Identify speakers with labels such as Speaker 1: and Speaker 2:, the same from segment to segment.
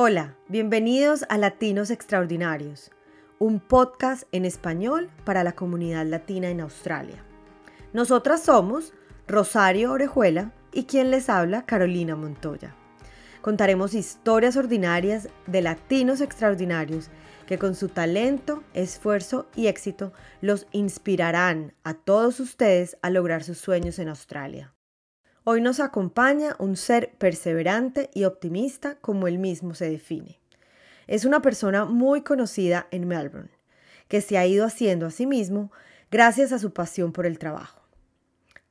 Speaker 1: Hola, bienvenidos a Latinos Extraordinarios, un podcast en español para la comunidad latina en Australia. Nosotras somos Rosario Orejuela y quien les habla, Carolina Montoya. Contaremos historias ordinarias de latinos extraordinarios que con su talento, esfuerzo y éxito los inspirarán a todos ustedes a lograr sus sueños en Australia. Hoy nos acompaña un ser perseverante y optimista como él mismo se define. Es una persona muy conocida en Melbourne, que se ha ido haciendo a sí mismo gracias a su pasión por el trabajo.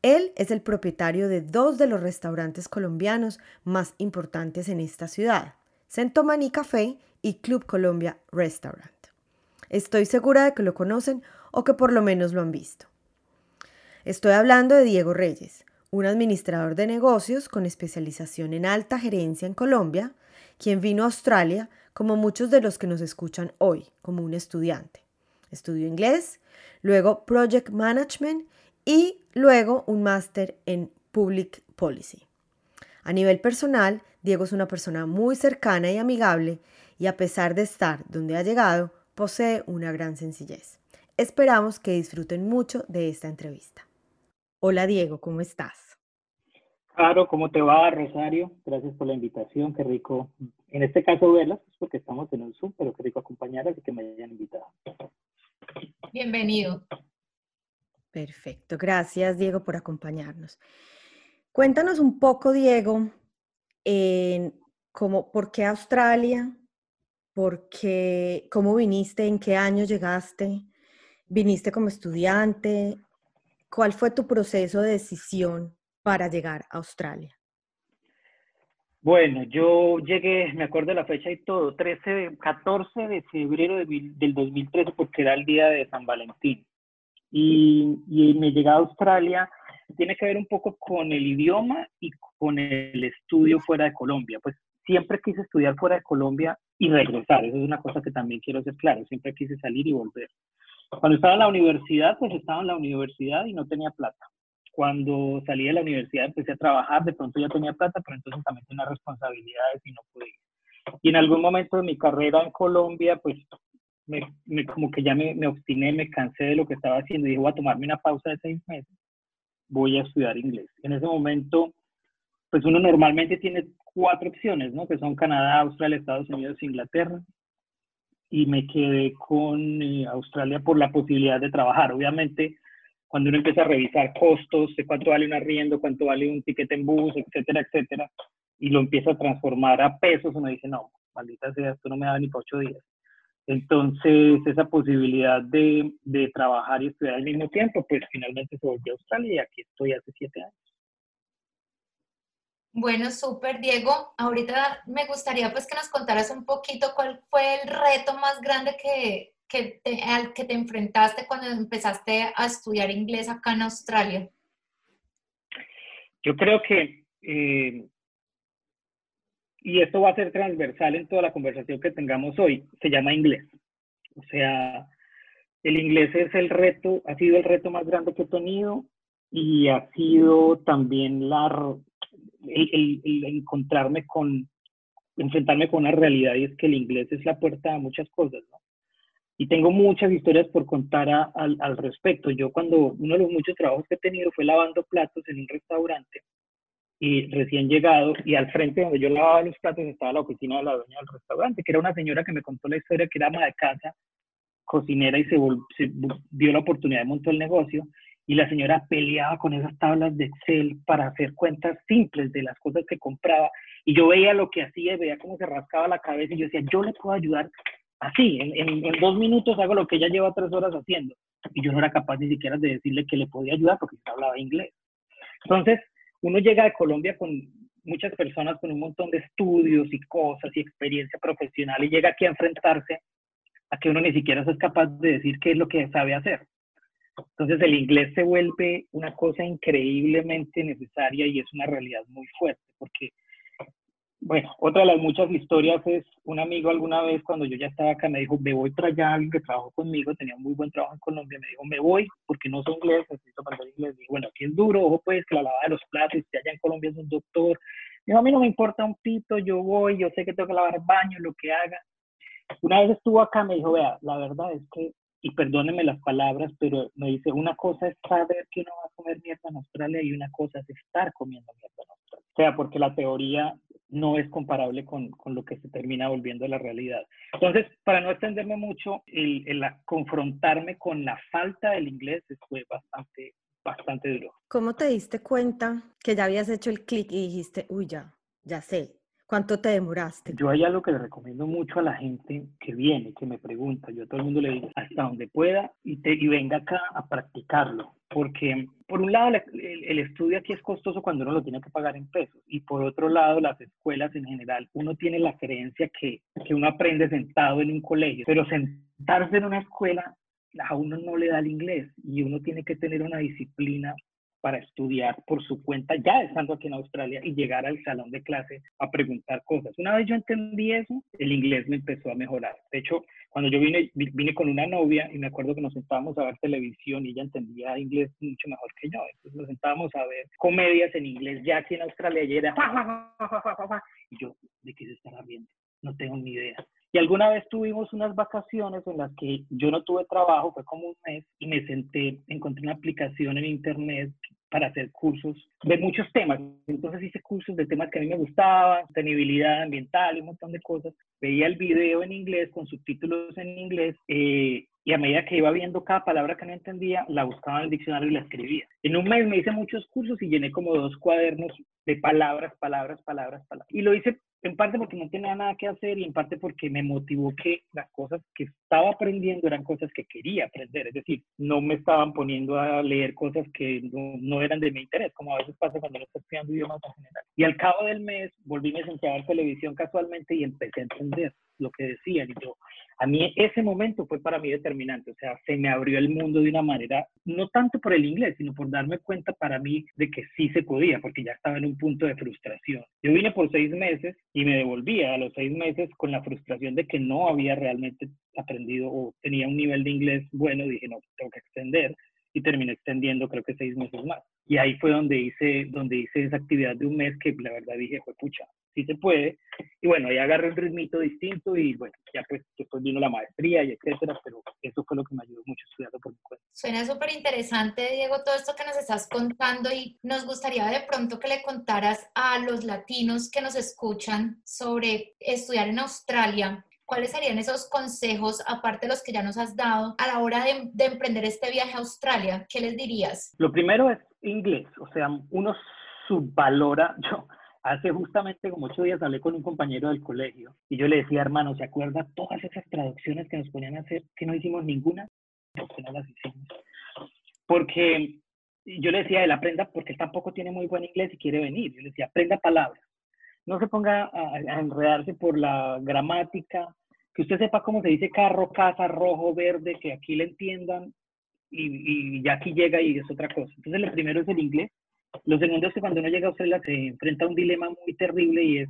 Speaker 1: Él es el propietario de dos de los restaurantes colombianos más importantes en esta ciudad, Centomani Café y Club Colombia Restaurant. Estoy segura de que lo conocen o que por lo menos lo han visto. Estoy hablando de Diego Reyes, un administrador de negocios con especialización en alta gerencia en Colombia, quien vino a Australia como muchos de los que nos escuchan hoy, como un estudiante. Estudió inglés, luego Project Management y luego un máster en Public Policy. A nivel personal, Diego es una persona muy cercana y amigable y a pesar de estar donde ha llegado, posee una gran sencillez. Esperamos que disfruten mucho de esta entrevista. Hola Diego, ¿cómo estás?
Speaker 2: Claro, ¿cómo te va Rosario? Gracias por la invitación, qué rico. En este caso verlas, pues porque estamos en un Zoom, pero qué rico acompañarlas y que me hayan invitado.
Speaker 3: Bienvenido.
Speaker 1: Perfecto, gracias Diego por acompañarnos. Cuéntanos un poco, Diego, en cómo, por qué Australia, por qué, cómo viniste, en qué año llegaste, viniste como estudiante, ¿Cuál fue tu proceso de decisión para llegar a Australia?
Speaker 2: Bueno, yo llegué, me acuerdo de la fecha y todo, 13, 14 de febrero del 2013, porque era el día de San Valentín. Y, y me llegué a Australia, tiene que ver un poco con el idioma y con el estudio fuera de Colombia. Pues siempre quise estudiar fuera de Colombia y regresar, eso es una cosa que también quiero ser claro, siempre quise salir y volver. Cuando estaba en la universidad, pues estaba en la universidad y no tenía plata. Cuando salí de la universidad empecé a trabajar, de pronto ya tenía plata, pero entonces también tenía responsabilidades y no pude Y en algún momento de mi carrera en Colombia, pues me, como que ya me, me, obstiné, me cansé de lo que estaba haciendo y dije, voy a tomarme una pausa de seis meses, voy a estudiar inglés. En ese momento, pues uno normalmente tiene cuatro opciones, ¿no? Que son Canadá, Australia, Estados Unidos, Inglaterra y me quedé con eh, Australia por la posibilidad de trabajar. Obviamente, cuando uno empieza a revisar costos, cuánto vale un arriendo, cuánto vale un ticket en bus, etcétera, etcétera, y lo empieza a transformar a pesos, uno dice, no, maldita sea, esto no me da ni por ocho días. Entonces, esa posibilidad de, de trabajar y estudiar al mismo tiempo, pues finalmente se volvió a Australia y aquí estoy hace siete años.
Speaker 3: Bueno, súper, Diego. Ahorita me gustaría pues que nos contaras un poquito cuál fue el reto más grande que, que te, al que te enfrentaste cuando empezaste a estudiar inglés acá en Australia.
Speaker 2: Yo creo que, eh, y esto va a ser transversal en toda la conversación que tengamos hoy, se llama inglés. O sea, el inglés es el reto, ha sido el reto más grande que he tenido y ha sido también la, el, encontrarme con, enfrentarme con una realidad y es que el inglés es la puerta a muchas cosas. Y tengo muchas historias por contar al, al respecto. Yo cuando uno de los muchos trabajos que he tenido fue lavando platos en un restaurante y recién llegado y al frente donde yo lavaba los platos estaba la oficina de la dueña del restaurante, que era una señora que me contó la historia que era ama de casa, cocinera y se, se dio la oportunidad de montar el negocio y la señora peleaba con esas tablas de Excel para hacer cuentas simples de las cosas que compraba y yo veía lo que hacía y veía cómo se rascaba la cabeza y yo decía, yo le puedo ayudar así, en, en, dos minutos hago lo que ella lleva tres horas haciendo y yo no era capaz ni siquiera de decirle que le podía ayudar porque se hablaba inglés. Entonces, uno llega de Colombia con muchas personas con un montón de estudios y cosas y experiencia profesional y llega aquí a enfrentarse a que uno ni siquiera es capaz de decir qué es lo que sabe hacer. Entonces el inglés se vuelve una cosa increíblemente necesaria y es una realidad muy fuerte, porque, bueno, otra de las muchas historias es un amigo alguna vez cuando yo ya estaba acá me dijo, me voy para allá, alguien que trabajó conmigo, tenía un muy buen trabajo en Colombia, me dijo, me voy porque no soy inglés, necesito aprender inglés. Y bueno, aquí es duro, ojo pues que la lavada de los platos, si allá en Colombia es un doctor, a mí no me importa un pito, yo voy, yo sé que tengo que lavar baño, lo que haga. Una vez estuvo acá, me dijo, vea, la verdad es que, y perdóneme las palabras, pero me dice, una cosa es saber que uno va a comer mierda en Australia y una cosa es estar comiendo mierda en Australia. O sea, porque la teoría no es comparable con, con, lo que se termina volviendo la realidad. Entonces, para no extenderme mucho, el, el, confrontarme con la falta del inglés fue bastante, bastante duro.
Speaker 1: ¿Cómo te diste cuenta que ya habías hecho el clic y dijiste, uy, ya, ya sé? ¿Cuánto te demoraste?
Speaker 2: Yo hay algo que le recomiendo mucho a la gente que viene, que me pregunta. Yo a todo el mundo le digo, hasta donde pueda y, te, y venga acá a practicarlo. Porque, por un lado, el, el, estudio aquí es costoso cuando uno lo tiene que pagar en pesos. Y por otro lado, las escuelas en general, uno tiene la creencia que, que uno aprende sentado en un colegio. Pero sentarse en una escuela a uno no le da el inglés y uno tiene que tener una disciplina para estudiar por su cuenta ya estando aquí en Australia y llegar al salón de clase a preguntar cosas. Una vez yo entendí eso, el inglés me empezó a mejorar. De hecho, cuando yo vine, vine con una novia y me acuerdo que nos sentábamos a ver televisión y ella entendía inglés mucho mejor que yo. Entonces nos sentábamos a ver comedias en inglés ya aquí en Australia y era... Y yo, ¿de qué se estará viendo? No tengo ni idea. Y alguna vez tuvimos unas vacaciones en las que yo no tuve trabajo, fue como un mes, y me senté, encontré una aplicación en internet para hacer cursos de muchos temas. Entonces hice cursos de temas que a mí me gustaban, sostenibilidad ambiental y un montón de cosas. Veía el video en inglés con subtítulos en inglés eh, y a medida que iba viendo cada palabra que no entendía, la buscaba en el diccionario y la escribía. En un mes me hice muchos cursos y llené como dos cuadernos de palabras, palabras, palabras, palabras. Y lo hice en parte porque no tenía nada que hacer y en parte porque me motivó que las cosas que estaba aprendiendo eran cosas que quería aprender. Es decir, no me estaban poniendo a leer cosas que no, no eran de mi interés, como a veces pasa cuando no estás estudiando idiomas en general. Y al cabo del mes volví a sentar a televisión casualmente y empecé a entender lo que decían. Y yo, a mí ese momento fue para mí determinante, o sea, se me abrió el mundo de una manera, no tanto por el inglés, sino por darme cuenta para mí de que sí se podía, porque ya estaba en un punto de frustración. Yo vine por seis meses y me devolvía a los seis meses con la frustración de que no había realmente aprendido o tenía un nivel de inglés bueno, dije, no, tengo que extender y terminé extendiendo creo que seis meses más. Y ahí fue donde hice, donde hice esa actividad de un mes que la verdad dije, fue pucha, sí se puede. Y bueno, ahí agarré un ritmito distinto y bueno, ya pues después vino la maestría y etcétera, pero eso fue lo que me ayudó mucho estudiando por mi cuenta.
Speaker 3: Suena súper interesante, Diego, todo esto que nos estás contando y nos gustaría de pronto que le contaras a los latinos que nos escuchan sobre estudiar en Australia. ¿Cuáles serían esos consejos, aparte de los que ya nos has dado, a la hora de, de emprender este viaje a Australia? ¿Qué les dirías?
Speaker 2: Lo primero es inglés, o sea, uno subvalora, yo hace justamente como ocho días hablé con un compañero del colegio y yo le decía, hermano, ¿se acuerda todas esas traducciones que nos ponían a hacer que no hicimos ninguna? Que no las hicimos. Porque yo le decía, él aprenda porque él tampoco tiene muy buen inglés y quiere venir. Yo le decía, aprenda palabras. No se ponga a, enredarse por la gramática, que usted sepa cómo se dice carro, casa, rojo, verde, que aquí le entiendan y, y ya aquí llega y es otra cosa. Entonces, lo primero es el inglés. Lo segundo es que cuando uno llega a Australia se enfrenta a un dilema muy terrible y es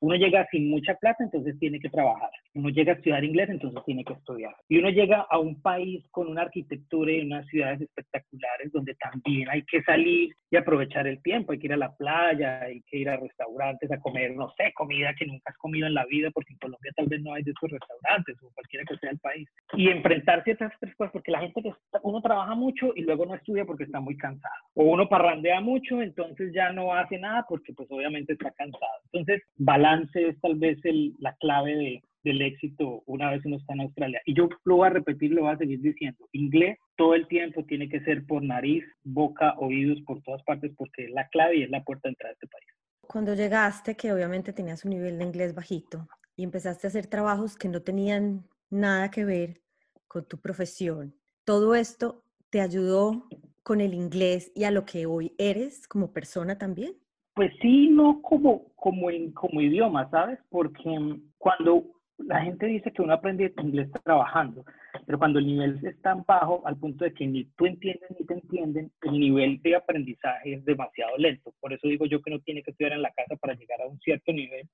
Speaker 2: uno llega sin mucha plata, entonces tiene que trabajar. Uno llega a estudiar inglés, entonces tiene que estudiar. Y uno llega a un país con una arquitectura y unas ciudades espectaculares donde también hay que salir y aprovechar el tiempo. Hay que ir a la playa, hay que ir a restaurantes a comer, no sé, comida que nunca has comido en la vida, porque en Colombia tal vez no hay de esos restaurantes o cualquiera que sea el país. Y enfrentarse a esas tres cosas, porque la gente que uno trabaja mucho y luego no estudia porque está muy cansado. O uno parrandea mucho, entonces ya no hace nada porque pues obviamente está cansado. Entonces, balance es tal vez la clave de, del éxito una vez uno está en Australia. Y yo lo voy a repetir, lo voy a seguir diciendo. Inglés todo el tiempo tiene que ser por nariz, boca, oídos, por todas partes, porque es la clave y es la puerta de entrada a este país.
Speaker 1: Cuando llegaste, que obviamente tenías un nivel de inglés bajito y empezaste a hacer trabajos que no tenían nada que ver con tu profesión, ¿todo esto te ayudó con el inglés y a lo que hoy eres como persona también?
Speaker 2: Pues sí, no como, como, en, como idioma, ¿sabes? Porque cuando la gente dice que uno aprende inglés trabajando, pero cuando el nivel es tan bajo al punto de que ni tú entiendes ni te entienden, el nivel de aprendizaje es demasiado lento. Por eso digo yo que no tiene que estudiar en la casa para llegar a un cierto nivel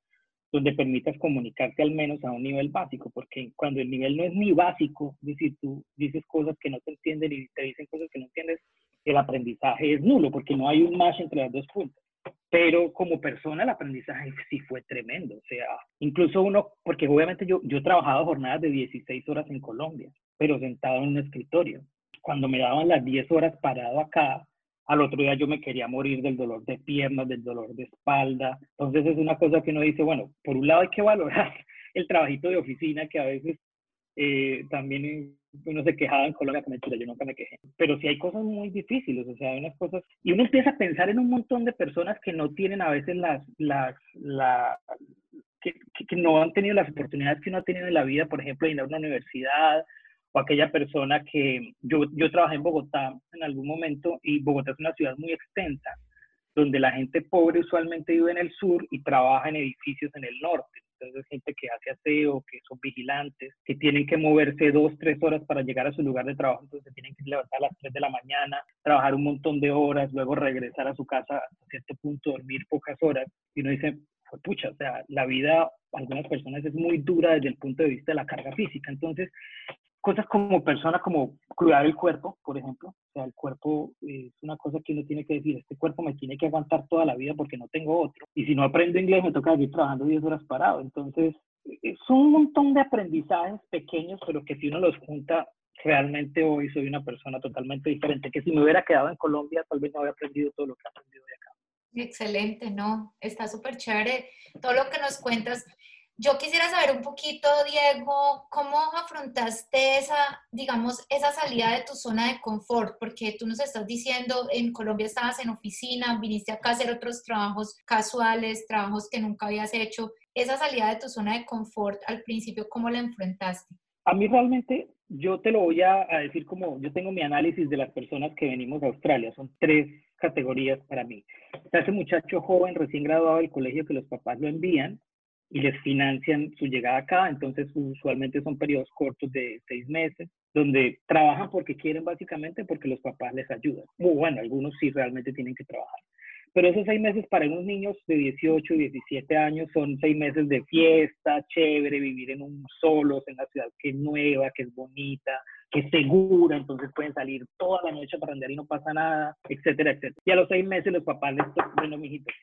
Speaker 2: donde permitas comunicarte al menos a un nivel básico, porque cuando el nivel no es ni básico, es decir, tú dices cosas que no te entienden y te dicen cosas que no entiendes, el aprendizaje es nulo, porque no hay un match entre las dos puntas. Pero como persona el aprendizaje sí fue tremendo. O sea, incluso uno, porque obviamente yo, yo he trabajado jornadas de 16 horas en Colombia, pero sentado en un escritorio. Cuando me daban las 10 horas parado acá, al otro día yo me quería morir del dolor de piernas, del dolor de espalda. Entonces es una cosa que uno dice, bueno, por un lado hay que valorar el trabajito de oficina que a veces eh, también uno se quejaba en Colombia, que mentira, yo nunca me quejé. Pero sí hay cosas muy difíciles, o sea, hay unas cosas, y uno empieza a pensar en un montón de personas que no tienen a veces las, las, la, que, que, no han tenido las oportunidades que uno ha tenido en la vida, por ejemplo, de ir a una universidad, o aquella persona que yo, yo trabajé en Bogotá en algún momento, y Bogotá es una ciudad muy extensa, donde la gente pobre usualmente vive en el sur y trabaja en edificios en el norte entonces gente que hace aseo, que son vigilantes, que tienen que moverse dos, tres horas para llegar a su lugar de trabajo, entonces tienen que levantar a las tres de la mañana, trabajar un montón de horas, luego regresar a su casa a cierto punto, dormir pocas horas, y uno dice, pucha, o sea, la vida, algunas personas es muy dura desde el punto de vista de la carga física, entonces cosas como persona, como cuidar el cuerpo, por ejemplo. O sea, el cuerpo es una cosa que uno tiene que decir, este cuerpo me tiene que aguantar toda la vida porque no tengo otro. Y si no aprendo inglés, me toca seguir trabajando 10 horas parado. Entonces, es un montón de aprendizajes pequeños, pero que si uno los junta, realmente hoy soy una persona totalmente diferente, que si me hubiera quedado en Colombia, tal vez no habría aprendido todo lo que he aprendido de acá.
Speaker 3: Excelente, ¿no? Está súper chévere todo lo que nos cuentas. Yo quisiera saber un poquito, Diego, cómo afrontaste esa, digamos, esa salida de tu zona de confort, porque tú nos estás diciendo, en Colombia estabas en oficina, viniste acá a hacer otros trabajos casuales, trabajos que nunca habías hecho. Esa salida de tu zona de confort, al principio, ¿cómo la enfrentaste?
Speaker 2: A mí realmente, yo te lo voy a, a decir como, yo tengo mi análisis de las personas que venimos a Australia, son tres categorías para mí. Está ese muchacho joven recién graduado del colegio que los papás lo envían, y les financian su llegada acá, entonces usualmente son periodos cortos de seis meses, donde trabajan porque quieren básicamente porque los papás les ayudan. bueno, algunos sí realmente tienen que trabajar. Pero esos seis meses para unos niños de 18 y 17 años son seis meses de fiesta, chévere, vivir en un solos, en una ciudad que es nueva, que es bonita, que es segura, entonces pueden salir toda la noche para andar y no pasa nada, etcétera, etcétera. Y a los seis meses los papás les dicen, bueno, mijitos,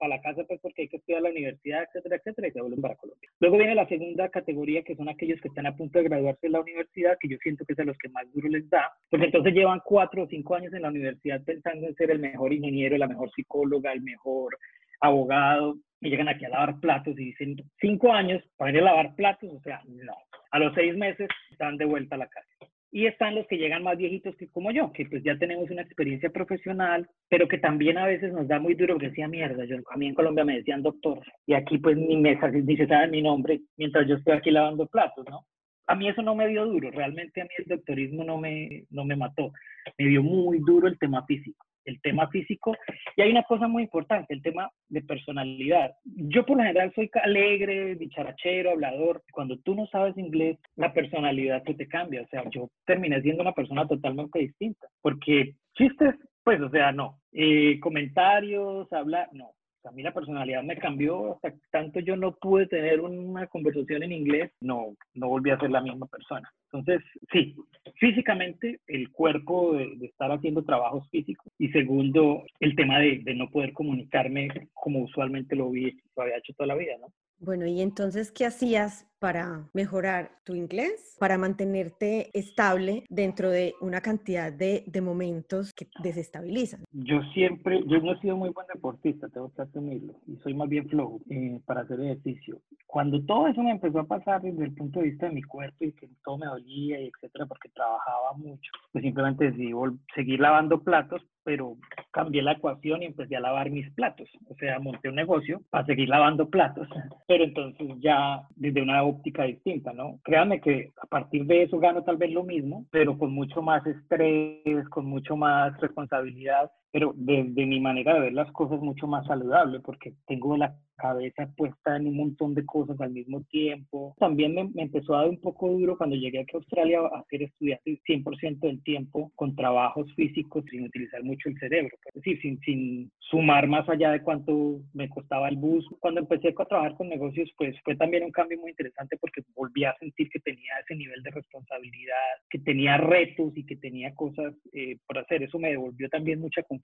Speaker 2: a la casa pues porque hay que estudiar la universidad, etcétera, etcétera, y se vuelven para Colombia. Luego viene la segunda categoría, que son aquellos que están a punto de graduarse de la universidad, que yo siento que es a los que más duro les da, porque entonces llevan cuatro o cinco años en la universidad pensando en ser el mejor ingeniero, la mejor psicóloga, el mejor abogado, y llegan aquí a lavar platos y dicen, cinco años para ir a lavar platos, o sea, no. A los seis meses están de vuelta a la casa. Y están los que llegan más viejitos que como yo, que pues ya tenemos una experiencia profesional, pero que también a veces nos da muy duro que decía mierda. Yo, a mí en Colombia me decían doctor y aquí pues ni, me, ni se sabe mi nombre mientras yo estoy aquí lavando platos, ¿no? A mí eso no me dio duro, realmente a mí el doctorismo no me, no me mató, me dio muy duro el tema físico el tema físico. Y hay una cosa muy importante, el tema de personalidad. Yo por lo general soy alegre, dicharachero, hablador. Cuando tú no sabes inglés, la personalidad se te cambia. O sea, yo terminé siendo una persona totalmente distinta. Porque chistes, pues, o sea, no. Eh, comentarios, hablar, no a mí la personalidad me cambió, hasta tanto yo no pude tener una conversación en inglés, no, no volví a ser la misma persona. Entonces, sí, físicamente el cuerpo de, estar haciendo trabajos físicos y segundo, el tema de, de no poder comunicarme como usualmente lo, vi, lo había hecho toda la vida, ¿no?
Speaker 1: Bueno, y entonces, ¿qué hacías para mejorar tu inglés, para mantenerte estable dentro de una cantidad de, de, momentos que desestabilizan?
Speaker 2: Yo siempre, yo no he sido muy buen deportista, tengo que asumirlo, y soy más bien flojo eh, para hacer ejercicio. Cuando todo eso me empezó a pasar desde el punto de vista de mi cuerpo y que todo me dolía y etcétera, porque trabajaba mucho, pues simplemente decidí seguir lavando platos, pero cambié la ecuación y empecé a lavar mis platos. O sea, monté un negocio para seguir lavando platos, pero entonces ya desde una óptica distinta, ¿no? Créanme que a partir de eso gano tal vez lo mismo, pero con mucho más estrés, con mucho más responsabilidad, pero desde mi manera de ver las cosas mucho más saludable, porque tengo la cabeza puesta en un montón de cosas al mismo tiempo. También me, empezó a dar un poco duro cuando llegué aquí a Australia a ser estudiante 100% del tiempo con trabajos físicos sin utilizar mucho el cerebro. Es decir, sin, sin sumar más allá de cuánto me costaba el bus. Cuando empecé a trabajar con negocios, pues fue también un cambio muy interesante porque volví a sentir que tenía ese nivel de responsabilidad, que tenía retos y que tenía cosas eh, por hacer. Eso me devolvió también mucha confianza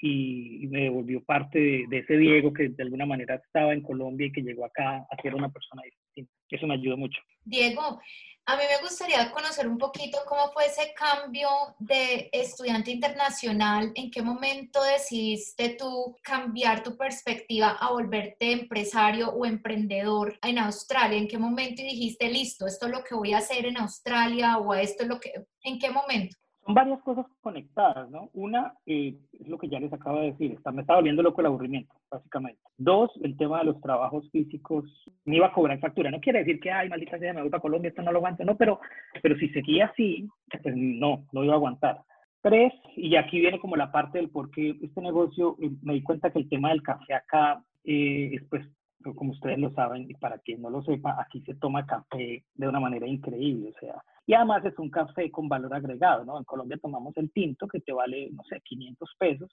Speaker 2: y, me devolvió parte de, de, ese Diego que de alguna manera estaba en Colombia y que llegó acá a ser una persona distinta. Eso me ayudó mucho.
Speaker 3: Diego, a mí me gustaría conocer un poquito cómo fue ese cambio de estudiante internacional, en qué momento decidiste tú cambiar tu perspectiva a volverte empresario o emprendedor en Australia, en qué momento dijiste, listo, esto es lo que voy a hacer en Australia o esto es lo que, ¿en qué momento?
Speaker 2: Varias cosas conectadas, ¿no? Una eh, es lo que ya les acabo de decir, me está volviendo loco el aburrimiento, básicamente. Dos, el tema de los trabajos físicos, me iba a cobrar factura. No quiere decir que, ay, maldita sea, me voy para Colombia, esto no lo aguanto, no, pero, pero si seguía así, pues no, no iba a aguantar. Tres, y aquí viene como la parte del por qué este negocio, eh, me di cuenta que el tema del café acá eh, es pues como ustedes lo saben, y para quien no lo sepa, aquí se toma café de una manera increíble, o sea, y además es un café con valor agregado, ¿no? En Colombia tomamos el tinto que te vale, no sé, 500 pesos,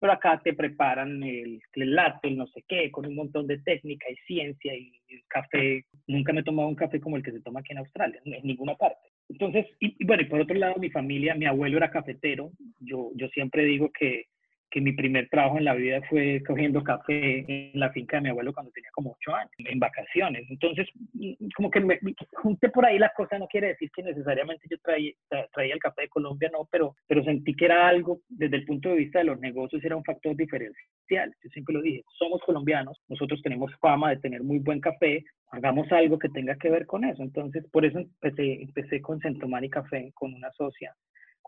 Speaker 2: pero acá te preparan el, el latte, el no sé qué, con un montón de técnica y ciencia y el café. Nunca me he tomado un café como el que se toma aquí en Australia, en ninguna parte. Entonces, y, y bueno, y por otro lado, mi familia, mi abuelo era cafetero. Yo, yo siempre digo que que mi primer trabajo en la vida fue cogiendo café en la finca de mi abuelo cuando tenía como ocho años, en vacaciones. Entonces, mm, como que me, junté por ahí la cosa, no quiere decir que necesariamente yo traía, traía el café de Colombia, no, pero, pero sentí que era algo, desde el punto de vista de los negocios, era un factor diferencial. Yo siempre lo dije, somos colombianos, nosotros tenemos fama de tener muy buen café, hagamos algo que tenga que ver con eso. Entonces, por eso empecé, empecé con Centomani Café, con una socia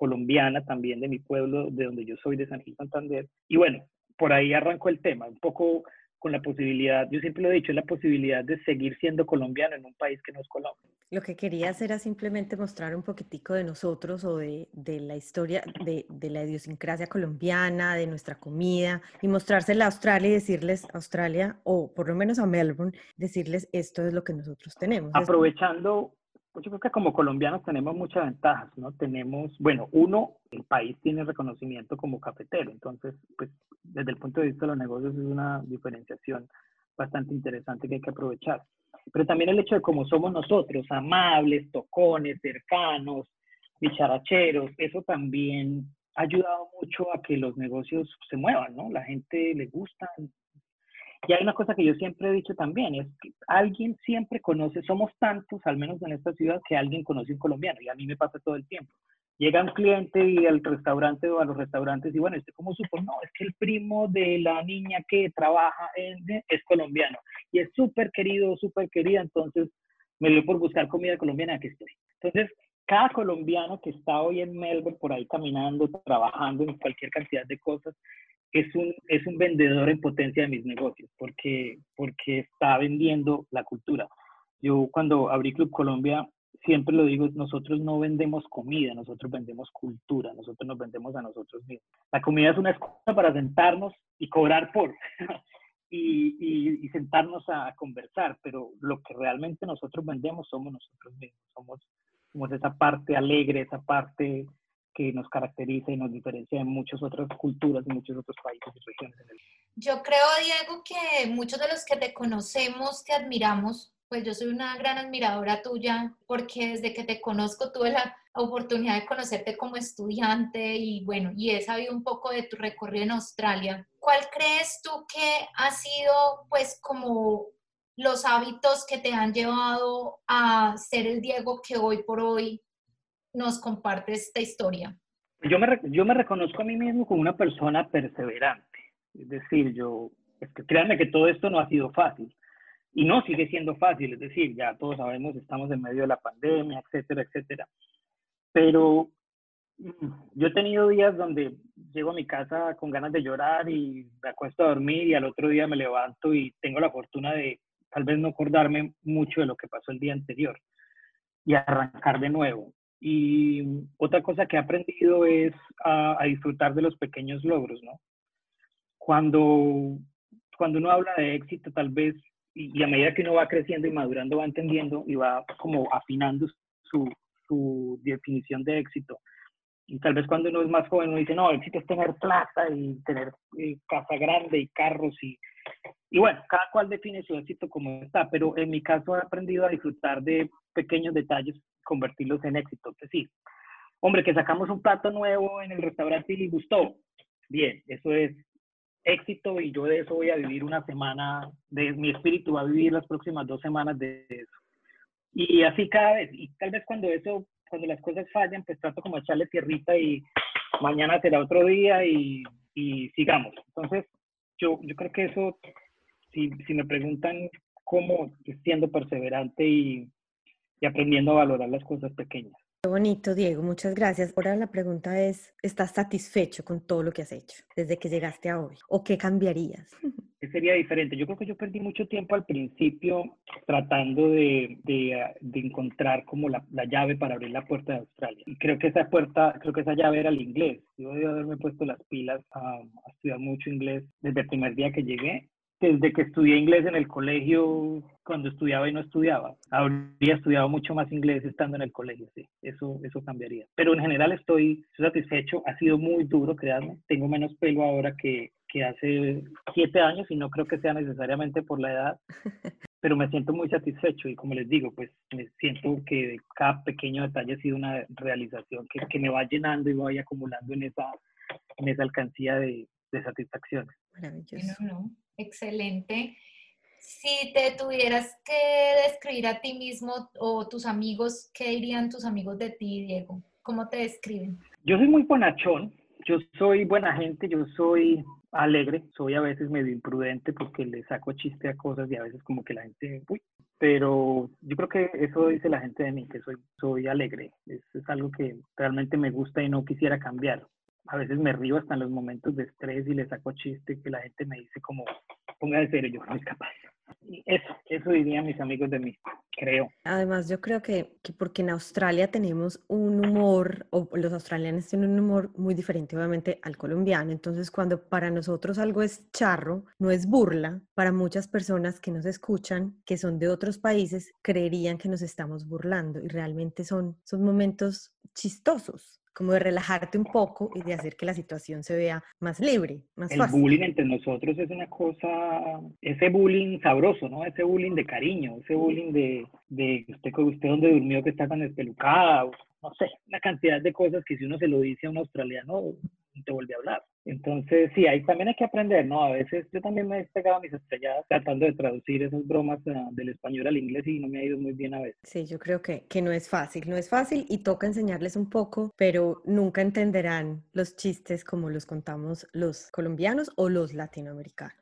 Speaker 2: colombiana también de mi pueblo, de donde yo soy, de San Gil Santander. Y bueno, por ahí arrancó el tema, un poco con la posibilidad, yo siempre lo he dicho, la posibilidad de seguir siendo colombiano en un país que no es Colombia.
Speaker 1: Lo que quería hacer era simplemente mostrar un poquitico de nosotros o de, de la historia, de, de, la idiosincrasia colombiana, de nuestra comida, y mostrársela a Australia y decirles Australia, o por lo menos a Melbourne, decirles esto es lo que nosotros tenemos.
Speaker 2: Aprovechando pues yo creo que como colombianos tenemos muchas ventajas, ¿no? Tenemos, bueno, uno, el país tiene reconocimiento como cafetero, entonces, pues desde el punto de vista de los negocios es una diferenciación bastante interesante que hay que aprovechar. Pero también el hecho de cómo somos nosotros, amables, tocones, cercanos, bicharacheros, eso también ha ayudado mucho a que los negocios se muevan, ¿no? La gente le gusta, y hay una cosa que yo siempre he dicho también, es que alguien siempre conoce, somos tantos, al menos en esta ciudad, que alguien conoce un colombiano, y a mí me pasa todo el tiempo. Llega un cliente y al restaurante o a los restaurantes y bueno, este cómo supo, no, es que el primo de la niña que trabaja en, es colombiano y es súper querido, súper querida, entonces me dio por buscar comida colombiana, aquí estoy. Entonces, cada colombiano que está hoy en Melbourne por ahí caminando, trabajando en cualquier cantidad de cosas, es un, es un vendedor en potencia de mis negocios, porque, porque está vendiendo la cultura. Yo cuando abrí Club Colombia, siempre lo digo, nosotros no vendemos comida, nosotros vendemos cultura, nosotros nos vendemos a nosotros mismos. La comida es una excusa para sentarnos y cobrar por, y, y, sentarnos a conversar, pero lo que realmente nosotros vendemos somos nosotros mismos, somos, somos esa parte alegre, esa parte que nos caracteriza y nos diferencia de muchas otras culturas y muchos otros países y regiones.
Speaker 3: Yo creo, Diego, que muchos de los que te conocemos, te admiramos, pues yo soy una gran admiradora tuya, porque desde que te conozco tuve la oportunidad de conocerte como estudiante y bueno, y he sabido un poco de tu recorrido en Australia. ¿Cuál crees tú que ha sido pues como los hábitos que te han llevado a ser el Diego que hoy por hoy nos compartes esta historia?
Speaker 2: Yo me, yo me reconozco a mí mismo como una persona perseverante. Es decir, yo, que créanme que todo esto no ha sido fácil. Y no sigue siendo fácil, es decir, ya todos sabemos, estamos en medio de la pandemia, etcétera, etcétera. Pero mm, yo he tenido días donde llego a mi casa con ganas de llorar y me acuesto a dormir y al otro día me levanto y tengo la fortuna de tal vez no acordarme mucho de lo que pasó el día anterior y arrancar de nuevo. Y otra cosa que he aprendido es a, disfrutar de los pequeños logros, ¿no? Cuando, cuando uno habla de éxito, tal vez, y, a medida que uno va creciendo y madurando, va entendiendo y va como afinando su, su definición de éxito, Y tal vez cuando uno es más joven uno dice, no, éxito es tener plata y tener eh, casa grande y carros y, y bueno, cada cual define su éxito como está, pero en mi caso he aprendido a disfrutar de pequeños detalles, convertirlos en éxito. Es decir, hombre, que sacamos un plato nuevo en el restaurante y le gustó. Bien, eso es éxito y yo de eso voy a vivir una semana, de mi espíritu va a vivir las próximas dos semanas de eso. Y así cada vez, y tal vez cuando eso, cuando las cosas fallan, pues trato como echarle tierrita y mañana será otro día y, y sigamos. Entonces, yo, yo creo que eso, si, si me preguntan cómo siendo perseverante y, y aprendiendo a valorar las cosas pequeñas.
Speaker 1: Qué bonito, Diego, muchas gracias. Ahora la pregunta es, ¿estás satisfecho con todo lo que has hecho desde que llegaste a hoy? ¿O qué cambiarías?
Speaker 2: ¿Qué sería diferente? Yo creo que yo perdí mucho tiempo al principio tratando de, de, de encontrar como la, la, llave para abrir la puerta de Australia. Y creo que esa puerta, creo que esa llave era el inglés. Yo debía haberme puesto las pilas a, a estudiar mucho inglés desde el primer día que llegué desde que estudié inglés en el colegio, cuando estudiaba y no estudiaba. Habría estudiado mucho más inglés estando en el colegio, sí. Eso, eso cambiaría. Pero en general estoy, satisfecho. Ha sido muy duro, créanme. Tengo menos pelo ahora que, que hace siete años y no creo que sea necesariamente por la edad. Pero me siento muy satisfecho y como les digo, pues me siento que cada pequeño detalle ha sido una realización que, que me va llenando y voy acumulando en esa, en esa alcancía de, de satisfacciones.
Speaker 3: Maravilloso. No, no. Excelente. Si te tuvieras que describir a ti mismo o tus amigos, ¿qué dirían tus amigos de ti, Diego? ¿Cómo te describen?
Speaker 2: Yo soy muy bonachón, yo soy buena gente, yo soy alegre, soy a veces medio imprudente porque le saco chiste a cosas y a veces como que la gente, uy, pero yo creo que eso dice la gente de mí, que soy, soy alegre, es, es algo que realmente me gusta y no quisiera cambiar a veces me río hasta en los momentos de estrés y le saco chiste que la gente me dice como, ponga de serio, yo no soy capaz. Y eso, eso dirían mis amigos de mí, creo.
Speaker 1: Además, yo creo que, que, porque en Australia tenemos un humor, o los australianos tienen un humor muy diferente obviamente al colombiano, entonces cuando para nosotros algo es charro, no es burla, para muchas personas que nos escuchan, que son de otros países, creerían que nos estamos burlando y realmente son, son momentos chistosos como de relajarte un poco y de hacer que la situación se vea más libre, más
Speaker 2: el
Speaker 1: fácil.
Speaker 2: El bullying entre nosotros es una cosa, ese bullying sabroso, ¿no? Ese bullying de cariño, ese bullying de, de usted, usted donde durmió que está tan espelucada, no sé, una cantidad de cosas que si uno se lo dice a un australiano, te vuelve a hablar. Entonces, sí, ahí también hay que aprender, ¿no? A veces yo también me he pegado mis estrelladas tratando de traducir esas bromas uh, del español al inglés y no me ha ido muy bien a veces.
Speaker 1: Sí, yo creo que, que no es fácil, no es fácil y toca enseñarles un poco, pero nunca entenderán los chistes como los contamos los colombianos o los latinoamericanos.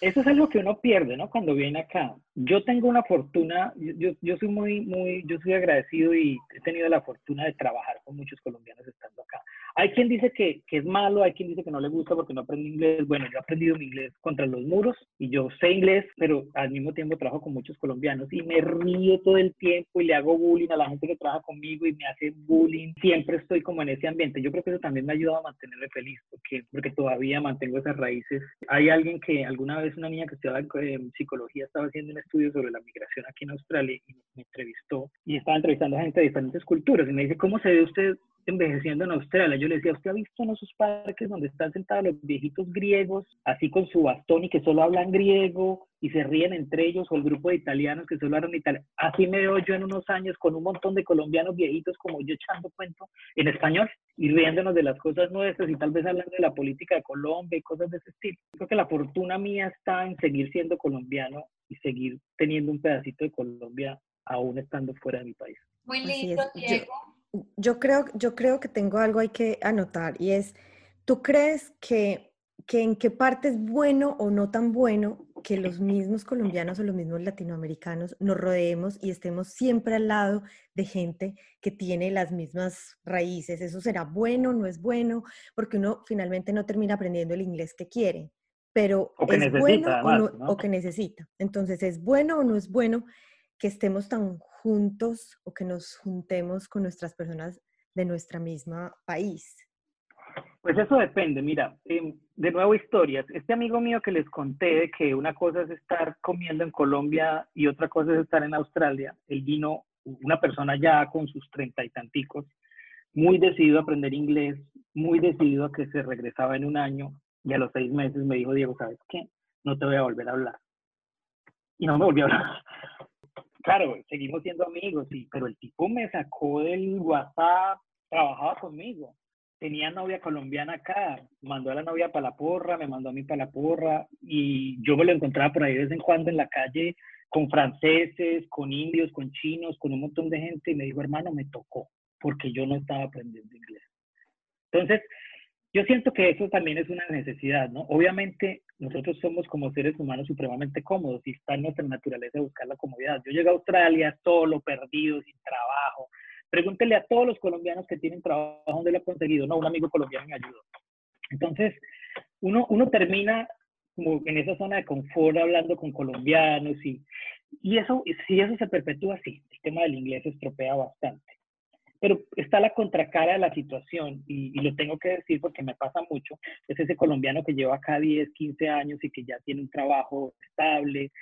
Speaker 2: Eso es algo que uno pierde, ¿no? Cuando viene acá. Yo tengo una fortuna, yo, yo soy muy, muy, yo soy agradecido y he tenido la fortuna de trabajar con muchos colombianos estando acá. Hay quien dice que, que, es malo, hay quien dice que no le gusta porque no aprende inglés. Bueno, yo he aprendido mi inglés contra los muros y yo sé inglés, pero al mismo tiempo trabajo con muchos colombianos y me río todo el tiempo y le hago bullying a la gente que trabaja conmigo y me hace bullying. Siempre estoy como en ese ambiente. Yo creo que eso también me ha ayudado a mantenerme feliz porque, porque todavía mantengo esas raíces. Hay alguien que alguna vez, una niña que estudiaba en psicología, estaba haciendo un estudio sobre la migración aquí en Australia y me entrevistó y estaba entrevistando a gente de diferentes culturas y me dice, ¿cómo se ve usted envejeciendo en Australia. Yo le decía, ¿usted ha visto en esos parques donde están sentados los viejitos griegos, así con su bastón y que solo hablan griego y se ríen entre ellos, o el grupo de italianos que solo hablan italiano? Así me veo yo en unos años con un montón de colombianos viejitos como yo echando cuento en español y riéndonos de las cosas nuestras y tal vez hablando de la política de Colombia y cosas de ese estilo. Creo que la fortuna mía está en seguir siendo colombiano y seguir teniendo un pedacito de Colombia aún estando fuera de mi país.
Speaker 3: Muy lindo, Diego.
Speaker 1: Yo creo, yo creo que tengo algo hay que anotar y es, ¿tú crees que, que en qué parte es bueno o no tan bueno que los mismos colombianos o los mismos latinoamericanos nos rodeemos y estemos siempre al lado de gente que tiene las mismas raíces? ¿Eso será bueno, no es bueno? Porque uno finalmente no termina aprendiendo el inglés que quiere, pero
Speaker 2: o que
Speaker 1: es
Speaker 2: necesita,
Speaker 1: bueno
Speaker 2: además,
Speaker 1: o, no,
Speaker 2: ¿no?
Speaker 1: o que necesita. Entonces, ¿es bueno o no es bueno que estemos tan juntos o que nos juntemos con nuestras personas de nuestra misma país?
Speaker 2: Pues eso depende, mira, eh, de nuevo historias. Este amigo mío que les conté que una cosa es estar comiendo en Colombia y otra cosa es estar en Australia, él vino, una persona ya con sus treinta y tanticos, muy decidido a aprender inglés, muy decidido a que se regresaba en un año y a los seis meses me dijo, Diego, ¿sabes qué? No te voy a volver a hablar. Y no me volvió a hablar. Claro, seguimos siendo amigos, sí, pero el tipo me sacó del WhatsApp, trabajaba conmigo. Tenía novia colombiana acá, mandó a la novia para la porra, me mandó a mí para la porra y yo me lo encontraba por ahí de vez en cuando en la calle con franceses, con indios, con chinos, con un montón de gente y me dijo, hermano, me tocó porque yo no estaba aprendiendo inglés. Entonces, yo siento que eso también es una necesidad, ¿no? Obviamente, nosotros somos como seres humanos supremamente cómodos y está en nuestra naturaleza buscar la comodidad. Yo llegué a Australia solo, perdido, sin trabajo. Pregúntele a todos los colombianos que tienen trabajo dónde lo han conseguido. No, un amigo colombiano me ayudó. Entonces, uno, uno termina como en esa zona de confort hablando con colombianos y, y eso, si eso se perpetúa así, el tema del inglés se estropea bastante. Pero está la contracara de la situación y, lo tengo que decir porque me pasa mucho, es ese colombiano que lleva acá 10, 15 años y que ya tiene un trabajo estable,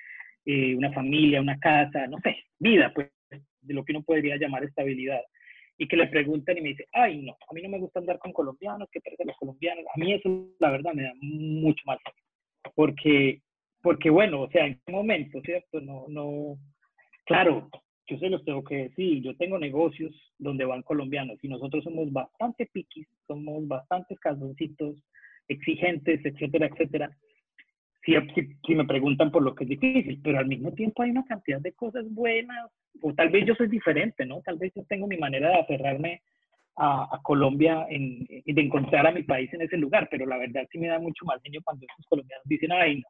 Speaker 2: eh, una familia, una casa, no sé, vida, pues, de lo que uno podría llamar estabilidad. Y que le preguntan y me dice, ay, no, a mí no me gusta andar con colombianos, ¿qué parece los colombianos? A mí eso, la verdad, me da mucho más porque, porque bueno, o sea, en qué momento, ¿cierto? No, no, claro, yo se los tengo que decir, yo tengo negocios donde van colombianos y nosotros somos bastante piquis, somos bastante calzoncitos, exigentes, etcétera, etcétera. Si, si, me preguntan por lo que es difícil, pero al mismo tiempo hay una cantidad de cosas buenas, o tal vez yo soy diferente, ¿no? Tal vez yo tengo mi manera de aferrarme a, Colombia y de encontrar a mi país en ese lugar, pero la verdad sí me da mucho mal genio cuando esos colombianos dicen, ay, no,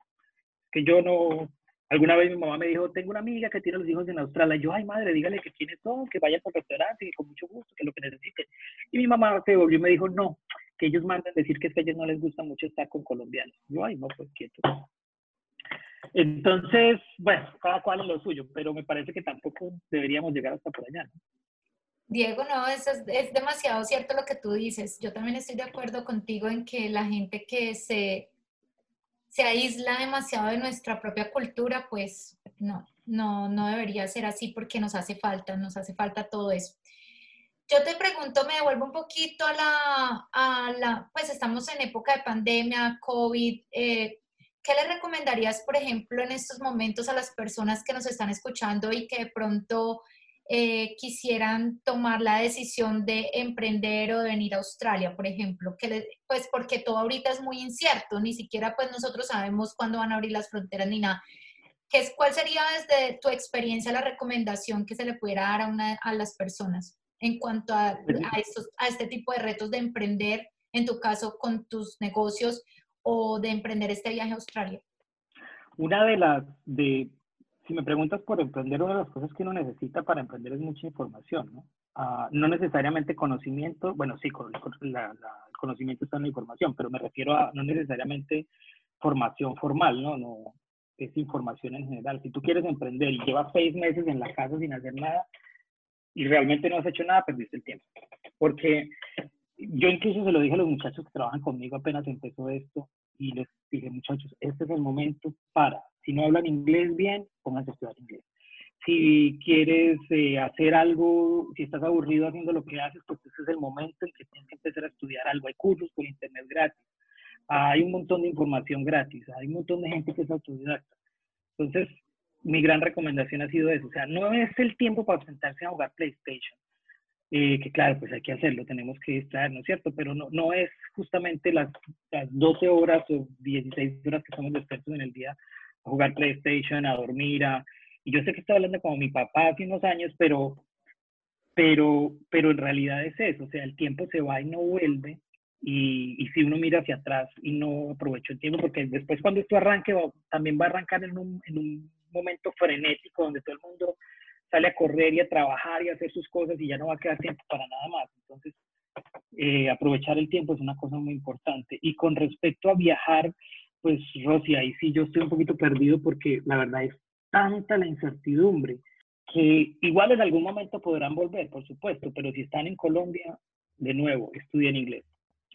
Speaker 2: que yo no, alguna vez mi mamá me dijo, tengo una amiga que tiene los hijos en Australia, yo, ay madre, dígale que quiénes son, que vayan al restaurante, que con mucho gusto, que lo que necesiten. Y mi mamá se volvió y me dijo, no, que ellos mandan decir que es que a ellos no les gusta mucho estar con colombianos. Yo, ay, no, pues quieto. Entonces, bueno, cada cual es lo suyo, pero me parece que tampoco deberíamos llegar hasta por allá.
Speaker 3: Diego, no, es, es demasiado cierto lo que tú dices. Yo también estoy de acuerdo contigo en que la gente que se, se aísla demasiado de nuestra propia cultura, pues no, no, no debería ser así porque nos hace falta, nos hace falta todo eso. Yo te pregunto, me devuelvo un poquito a la, a la pues estamos en época de pandemia, COVID, eh, ¿qué le recomendarías, por ejemplo, en estos momentos a las personas que nos están escuchando y que de pronto eh, quisieran tomar la decisión de emprender o de venir a Australia, por ejemplo, que pues porque todo ahorita es muy incierto, ni siquiera pues nosotros sabemos cuándo van a abrir las fronteras ni nada. ¿Qué es, ¿Cuál sería desde tu experiencia la recomendación que se le pudiera dar a, una, a las personas en cuanto a, a, estos, a este tipo de retos de emprender, en tu caso, con tus negocios o de emprender este viaje a Australia?
Speaker 2: Una de las, de, si me preguntas por emprender, una de las cosas que uno necesita para emprender es mucha información, ¿no? Ah, no necesariamente conocimiento, bueno, sí, el conocimiento está en la información, pero me refiero a no necesariamente formación formal, ¿no? No, es información en general. Si tú quieres emprender y llevas seis meses en la casa sin hacer nada y realmente no has hecho nada, perdiste el tiempo. Porque yo incluso se lo dije a los muchachos que trabajan conmigo apenas empezó esto y les dije, muchachos, este es el momento para si no hablan inglés bien, pónganse a estudiar inglés. Si quieres eh, hacer algo, si estás aburrido haciendo lo que haces, pues ese es el momento en que tienes que empezar a estudiar algo. Hay cursos por internet gratis. Hay un montón de información gratis. Hay un montón de gente que es autodidacta. Entonces, mi gran recomendación ha sido eso. O sea, no es el tiempo para sentarse a jugar PlayStation. Eh, que claro, pues hay que hacerlo, tenemos que distraernos, ¿no cierto? Pero no, no es justamente las, las 12 horas o 16 horas que estamos despiertos en el día a jugar PlayStation, a dormir, a... Y yo sé que estoy hablando como mi papá hace unos años, pero, pero, pero en realidad es eso, o sea, el tiempo se va y no vuelve, y, y, si uno mira hacia atrás y no aprovecha el tiempo, porque después cuando esto arranque, también va a arrancar en un, en un momento frenético donde todo el mundo sale a correr y a trabajar y a hacer sus cosas y ya no va a quedar tiempo para nada más. Entonces, eh, aprovechar el tiempo es una cosa muy importante. Y con respecto a viajar, pues Rosy, ahí sí yo estoy un poquito perdido porque la verdad es tanta la incertidumbre que igual en algún momento podrán volver, por supuesto, pero si están en Colombia, de nuevo, estudien inglés.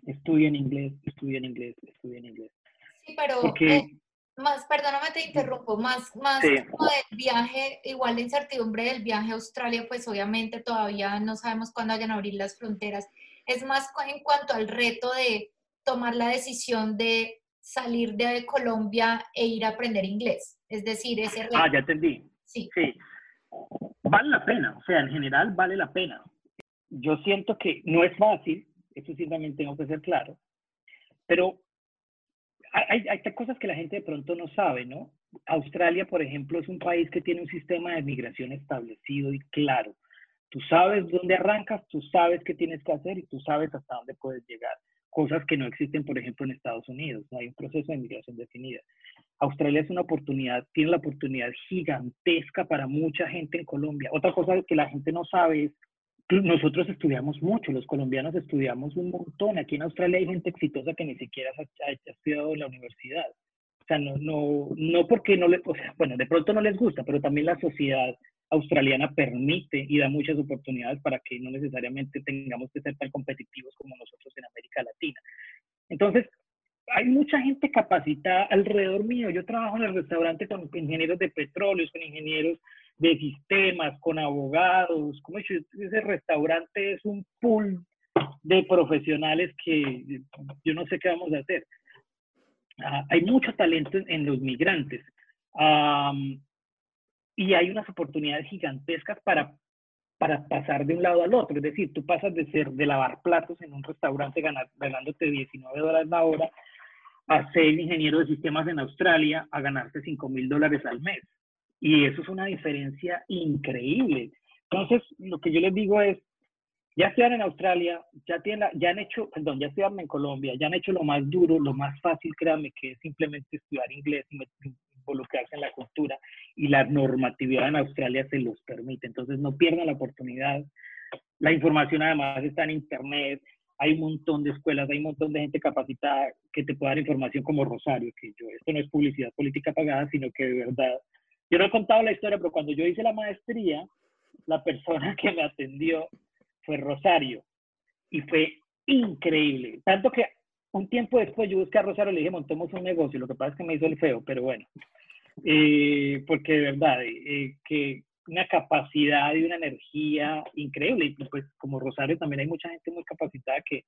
Speaker 2: Estudien inglés, estudien inglés, estudien inglés.
Speaker 3: Sí, pero eh, más, perdóname, te interrumpo, más, más como del viaje, igual la incertidumbre del viaje a Australia, pues obviamente todavía no sabemos cuándo vayan a abrir las fronteras. Es más en cuanto al reto de tomar la decisión de salir de Colombia e ir a aprender inglés. Es decir, ese reto.
Speaker 2: Ah, ya entendí. Sí. Sí. Vale la pena, o sea, en general vale la pena. Yo siento que no es fácil, eso sí también tengo que ser claro, pero hay, hay, cosas que la gente de pronto no sabe, ¿no? Australia, por ejemplo, es un país que tiene un sistema de migración establecido y claro. Tú sabes dónde arrancas, tú sabes qué tienes que hacer y tú sabes hasta dónde puedes llegar. Cosas que no existen, por ejemplo, en Estados Unidos. No hay un proceso de migración definida. Australia es una oportunidad, tiene la oportunidad gigantesca para mucha gente en Colombia. Otra cosa que la gente no sabe es nosotros estudiamos mucho, los colombianos estudiamos un montón. Aquí en Australia hay gente exitosa que ni siquiera ha, estudiado en la universidad. O sea, no, no, no porque no le, o sea, bueno, de pronto no les gusta, pero también la sociedad australiana permite y da muchas oportunidades para que no necesariamente tengamos que ser tan competitivos como nosotros en América Latina. Entonces, hay mucha gente capacitada alrededor mío. Yo trabajo en el restaurante con ingenieros de petróleo, con ingenieros de sistemas, con abogados, como ese restaurante es un pool de profesionales que yo no sé qué vamos a hacer. Ah, hay mucho talento en, los migrantes y hay unas oportunidades gigantescas para, para pasar de un lado al otro. Es decir, tú pasas de ser de lavar platos en un restaurante ganándote 19 dólares la hora a ser ingeniero de sistemas en Australia a ganarse 5 mil dólares al mes. Y eso es una diferencia increíble. Entonces, lo que yo les digo es, ya estudian en Australia, ya, tienen, ya han hecho, perdón, ya estudian en Colombia, ya han hecho lo más duro, lo más fácil, créanme, que es simplemente estudiar inglés y involucrarse en la cultura. Y la normatividad en Australia se los permite. Entonces, no pierdan la oportunidad. La información además está en Internet, hay un montón de escuelas, hay un montón de gente capacitada que te puede dar información como Rosario, que yo, esto no es publicidad política pagada, sino que de verdad yo no he contado la historia, pero cuando yo hice la maestría, la persona que me atendió fue Rosario. Y fue increíble. Tanto que un tiempo después yo busqué a Rosario y le dije, montemos un negocio. Lo que pasa es que me hizo el feo, pero bueno. Eh, porque de verdad, eh, que una capacidad y una energía increíble. Y pues como Rosario también hay mucha gente muy capacitada que,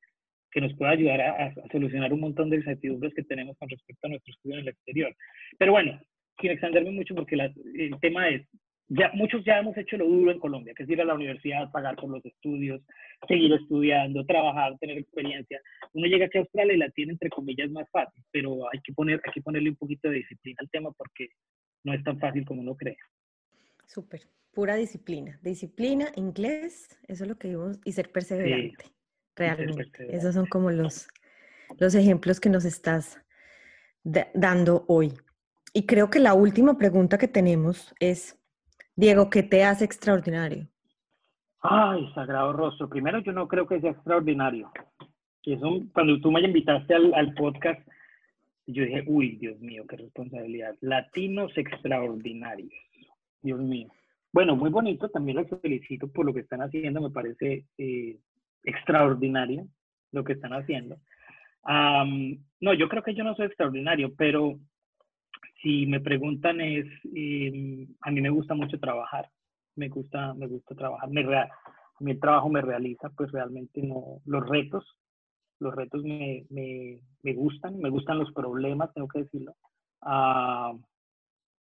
Speaker 2: que nos puede ayudar a, a, solucionar un montón de incertidumbres que tenemos con respecto a nuestro estudio en el exterior. Pero bueno, sin extenderme mucho porque el tema es, ya, muchos ya hemos hecho lo duro en Colombia, que es ir a la universidad, pagar por los estudios, seguir estudiando, trabajar, tener experiencia. Uno llega aquí a Australia y la tiene entre comillas más fácil, pero hay que, poner, hay que ponerle un poquito de disciplina al tema porque no es tan fácil como uno cree.
Speaker 1: Súper, pura disciplina. Disciplina, inglés, eso es lo que vimos, y ser perseverante. realmente. Esos son como los, los ejemplos que nos estás dando hoy. Y creo que la última pregunta que tenemos es, Diego, ¿qué te hace extraordinario?
Speaker 2: Ay, sagrado rostro. Primero, yo no creo que sea extraordinario. Cuando tú me invitaste al, al podcast, yo dije, uy, Dios mío, qué responsabilidad. Latinos extraordinarios. Dios mío. Bueno, muy bonito, también los felicito por lo que están haciendo, me parece eh, extraordinario lo que están haciendo. no, yo creo que yo no soy extraordinario, pero si me preguntan es, em, a mí me gusta mucho trabajar, me gusta, me gusta trabajar, me a mí el trabajo me realiza, pues realmente no, los retos, los retos me, me, me gustan, me gustan los problemas, tengo que decirlo, ah,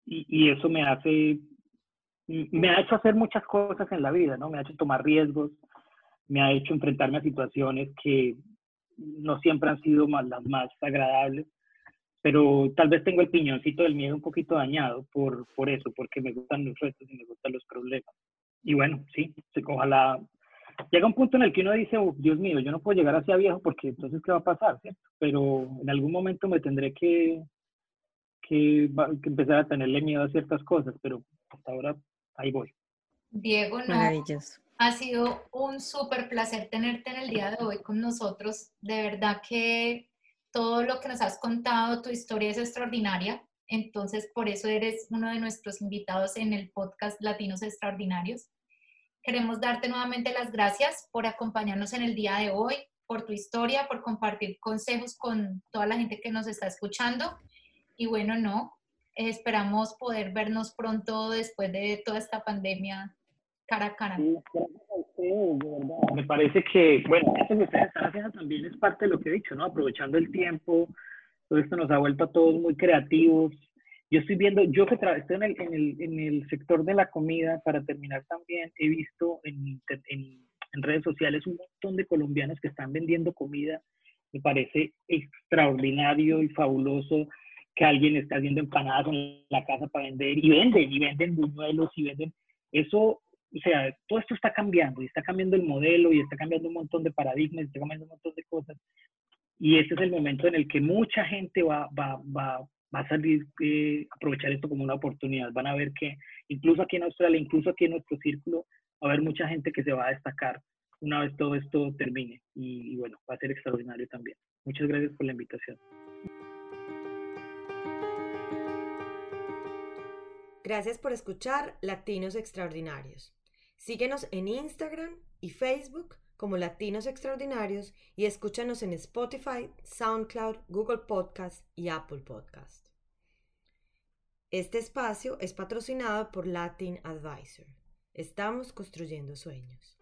Speaker 2: y, y, eso me hace, me ha hecho hacer muchas cosas en la vida, ¿no? Me ha hecho tomar riesgos, me ha hecho enfrentarme a situaciones que no siempre han sido más, las más agradables, pero tal vez tengo el piñoncito del miedo un poquito dañado por, por eso, porque me gustan los retos y me gustan los problemas. Y bueno, sí, ojalá llega un punto en el que uno dice, oh, Dios mío, yo no puedo llegar hacia viejo porque entonces, ¿qué va a pasar? ¿cierto? Pero en algún momento me tendré que, que, que, empezar a tenerle miedo a ciertas cosas, pero hasta ahora ahí voy.
Speaker 3: Diego, no. Maravilloso. Ha sido un súper placer tenerte en el día de hoy con nosotros. De verdad que todo lo que nos has contado, tu historia es extraordinaria. Entonces, por eso eres uno de nuestros invitados en el podcast Latinos Extraordinarios. Queremos darte nuevamente las gracias por acompañarnos en el día de hoy, por tu historia, por compartir consejos con toda la gente que nos está escuchando. Y bueno, no, esperamos poder vernos pronto después de toda esta pandemia cara a cara.
Speaker 2: Me parece que, bueno, esto que ustedes están haciendo también es parte de lo que he dicho, ¿no? Aprovechando el tiempo, todo esto nos ha vuelto a todos muy creativos. Yo estoy viendo, yo que estoy en el, en, el, en el sector de la comida, para terminar también, he visto en, en, en redes sociales un montón de colombianos que están vendiendo comida. Me parece extraordinario y fabuloso que alguien esté haciendo empanadas en la casa para vender y venden, y venden buñuelos y venden. Eso o sea, todo esto está cambiando y está cambiando el modelo y está cambiando un montón de paradigmas, está cambiando un montón de cosas. Y este es el momento en el que mucha gente va, va, va, va a salir eh, aprovechar esto como una oportunidad. Van a ver que incluso aquí en Australia, incluso aquí en nuestro círculo, va a haber mucha gente que se va a destacar una vez todo esto termine. y bueno, va a ser extraordinario también. Muchas gracias por la invitación.
Speaker 1: Gracias por escuchar Latinos Extraordinarios. Síguenos en Instagram y Facebook como Latinos Extraordinarios y escúchanos en Spotify, SoundCloud, Google Podcast y Apple Podcast. Este espacio es patrocinado por Latin Advisor. Estamos construyendo sueños.